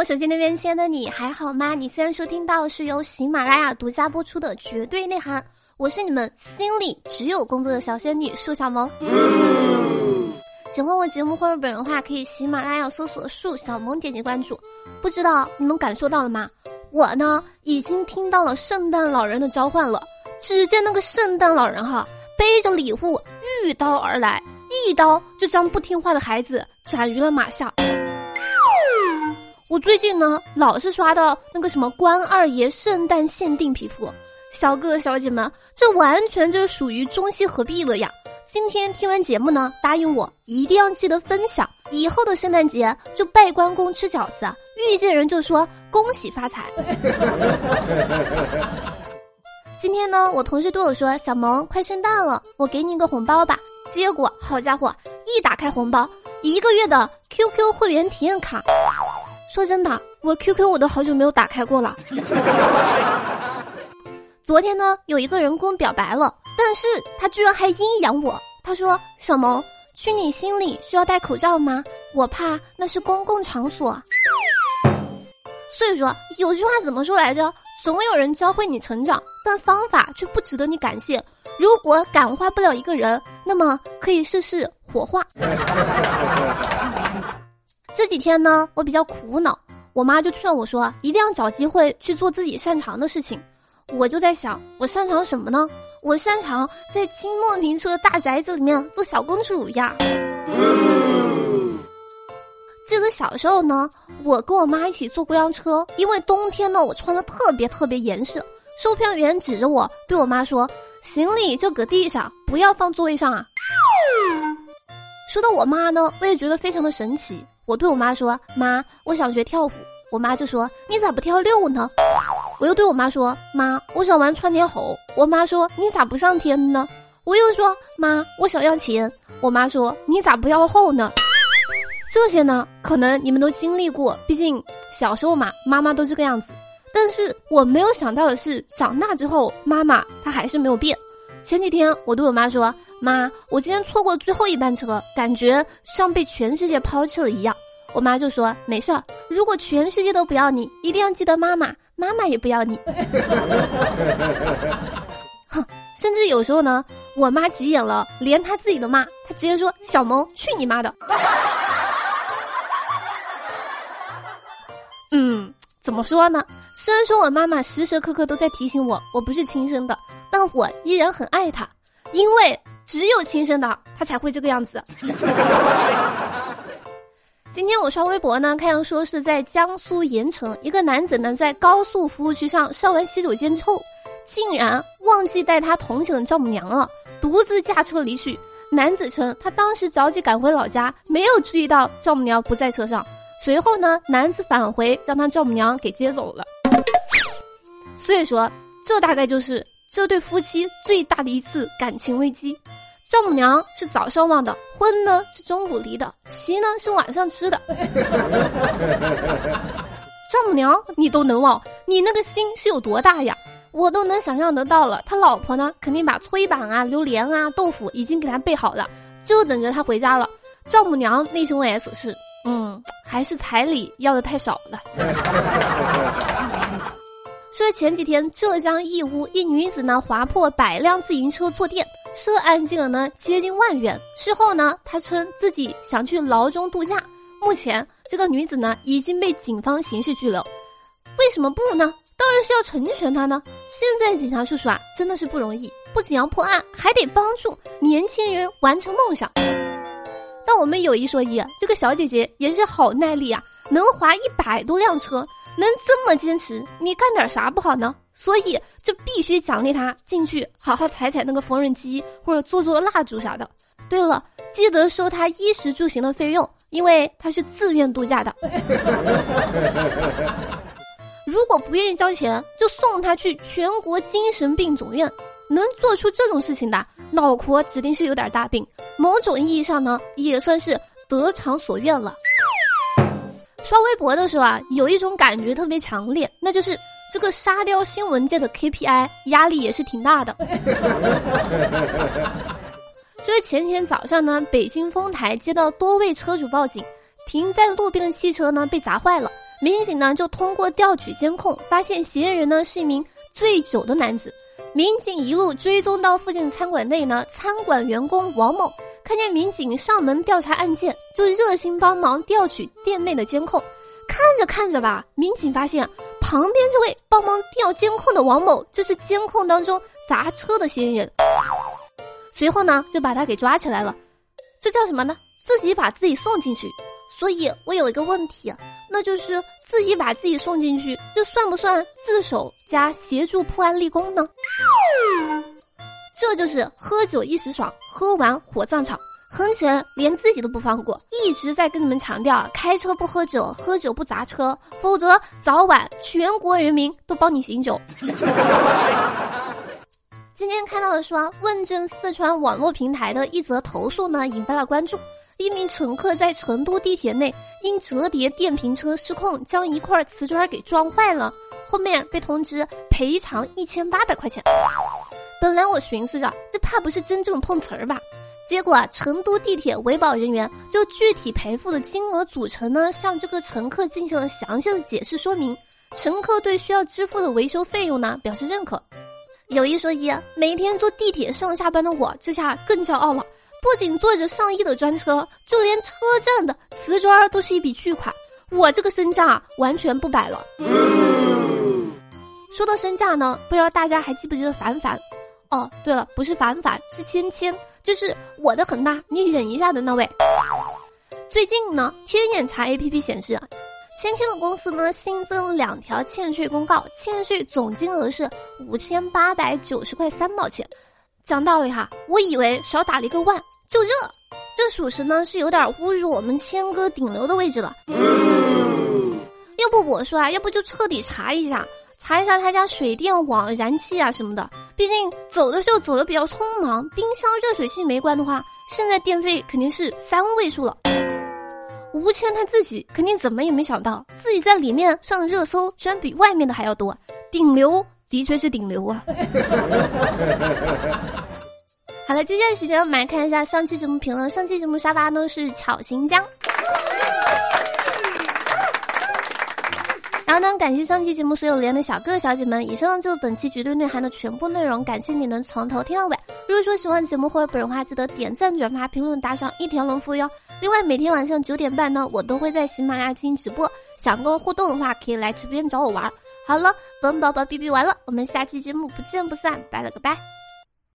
我手机那边亲爱的你还好吗？你现在收听到是由喜马拉雅独家播出的《绝对内涵》，我是你们心里只有工作的小仙女树小萌。喜欢我节目或者本人的话，可以喜马拉雅搜索“树小萌”点击关注。不知道你们感受到了吗？我呢已经听到了圣诞老人的召唤了。只见那个圣诞老人哈背着礼物御刀而来，一刀就将不听话的孩子斩于了马下。我最近呢老是刷到那个什么关二爷圣诞限定皮肤，小哥哥小姐们，这完全就属于中西合璧了呀！今天听完节目呢，答应我一定要记得分享。以后的圣诞节就拜关公吃饺子，遇见人就说恭喜发财。今天呢，我同事对我说：“小萌，快圣诞了，我给你一个红包吧。”结果好家伙，一打开红包，一个月的 QQ 会员体验卡。说真的，我 QQ 我都好久没有打开过了。昨天呢，有一个人跟我表白了，但是他居然还阴阳我。他说：“小萌，去你心里需要戴口罩吗？我怕那是公共场所。”所以说，有句话怎么说来着？总有人教会你成长，但方法却不值得你感谢。如果感化不了一个人，那么可以试试火化。天呢，我比较苦恼，我妈就劝我说，一定要找机会去做自己擅长的事情。我就在想，我擅长什么呢？我擅长在金莫名车的大宅子里面做小公主呀。记得小时候呢，我跟我妈一起坐公交车，因为冬天呢，我穿的特别特别严实。售票员指着我对我妈说：“行李就搁地上，不要放座位上啊。”说到我妈呢，我也觉得非常的神奇。我对我妈说：“妈，我想学跳舞。”我妈就说：“你咋不跳六呢？”我又对我妈说：“妈，我想玩窜天猴。”我妈说：“你咋不上天呢？”我又说：“妈，我想要钱。”我妈说：“你咋不要后呢？”这些呢，可能你们都经历过，毕竟小时候嘛，妈妈都这个样子。但是我没有想到的是，长大之后，妈妈她还是没有变。前几天我对我妈说：“妈，我今天错过最后一班车，感觉像被全世界抛弃了一样。”我妈就说：“没事儿，如果全世界都不要你，一定要记得妈妈。”妈妈也不要你，哼！甚至有时候呢，我妈急眼了，连她自己都骂，她直接说：“小萌，去你妈的！” 嗯，怎么说呢？虽然说我妈妈时时刻刻都在提醒我，我不是亲生的，但我依然很爱她，因为只有亲生的，他才会这个样子。今天我刷微博呢，看到说是在江苏盐城，一个男子呢在高速服务区上上完洗手间之后，竟然忘记带他同行的丈母娘了，独自驾车离去。男子称他当时着急赶回老家，没有注意到丈母娘不在车上。随后呢，男子返回将他丈母娘给接走了。所以说，这大概就是这对夫妻最大的一次感情危机。丈母娘是早上忘的，婚呢是中午离的，席呢是晚上吃的。丈母娘你都能忘，你那个心是有多大呀？我都能想象得到了。他老婆呢，肯定把搓衣板啊、榴莲啊、豆腐已经给他备好了，就等着他回家了。丈母娘内心 OS 是：嗯，还是彩礼要的太少了。说前几天浙江义乌一女子呢划破百辆自行车坐垫。涉案金额呢接近万元。事后呢，她称自己想去牢中度假。目前，这个女子呢已经被警方刑事拘留。为什么不呢？当然是要成全她呢。现在警察叔叔啊，真的是不容易，不仅要破案，还得帮助年轻人完成梦想。但我们有一说一，这个小姐姐也是好耐力啊，能划一百多辆车。能这么坚持，你干点啥不好呢？所以就必须奖励他进去好好踩踩那个缝纫机，或者做做蜡烛啥的。对了，记得收他衣食住行的费用，因为他是自愿度假的。如果不愿意交钱，就送他去全国精神病总院。能做出这种事情的，脑壳指定是有点大病。某种意义上呢，也算是得偿所愿了。刷微博的时候啊，有一种感觉特别强烈，那就是这个沙雕新闻界的 KPI 压力也是挺大的。就是前天早上呢，北京丰台接到多位车主报警，停在路边的汽车呢被砸坏了，民警呢就通过调取监控，发现嫌疑人呢是一名醉酒的男子。民警一路追踪到附近餐馆内呢，餐馆员工王某看见民警上门调查案件，就热心帮忙调取店内的监控。看着看着吧，民警发现旁边这位帮忙调监控的王某就是监控当中砸车的嫌疑人。随后呢，就把他给抓起来了。这叫什么呢？自己把自己送进去。所以我有一个问题，那就是自己把自己送进去，这算不算自首加协助破案立功呢？这就是喝酒一时爽，喝完火葬场，狠起连自己都不放过，一直在跟你们强调，开车不喝酒，喝酒不砸车，否则早晚全国人民都帮你醒酒。今天看到的说，问政四川网络平台的一则投诉呢，引发了关注。一名乘客在成都地铁内因折叠电瓶车失控，将一块瓷砖给撞坏了，后面被通知赔偿一千八百块钱。本来我寻思着，这怕不是真正碰瓷儿吧？结果啊，成都地铁维保人员就具体赔付的金额组成呢，向这个乘客进行了详细的解释说明。乘客对需要支付的维修费用呢表示认可。有一说一，每天坐地铁上下班的我，这下更骄傲了。不仅坐着上亿的专车，就连车站的瓷砖都是一笔巨款。我这个身价啊完全不摆了。说到身价呢，不知道大家还记不记得凡凡？哦，对了，不是凡凡，是芊芊，就是我的很大，你忍一下的那位。最近呢，天眼查 APP 显示，芊芊的公司呢新增了两条欠税公告，欠税总金额是五千八百九十块三毛钱。讲道理哈，我以为少打了一个万，就这，这属实呢是有点侮辱我们谦哥顶流的位置了。要不我说啊，要不就彻底查一下，查一下他家水电网、燃气啊什么的。毕竟走的时候走的比较匆忙，冰箱、热水器没关的话，现在电费肯定是三位数了。吴谦他自己肯定怎么也没想到，自己在里面上热搜居然比外面的还要多，顶流。的确是顶流啊！好了，接下来时间我们来看一下上期节目评论。上期节目沙发呢是巧行江，然后呢，感谢上期节目所有连的小哥哥小姐们。以上就是本期绝对内涵的全部内容，感谢你能从头听到尾。如果说喜欢节目或者本人话，记得点赞、转发、评论、打赏一条龙服务哟。另外，每天晚上九点半呢，我都会在喜马拉雅进行直播，想跟我互动的话，可以来直播间找我玩。好了，本宝宝哔哔完了，我们下期节目不见不散，拜了个拜。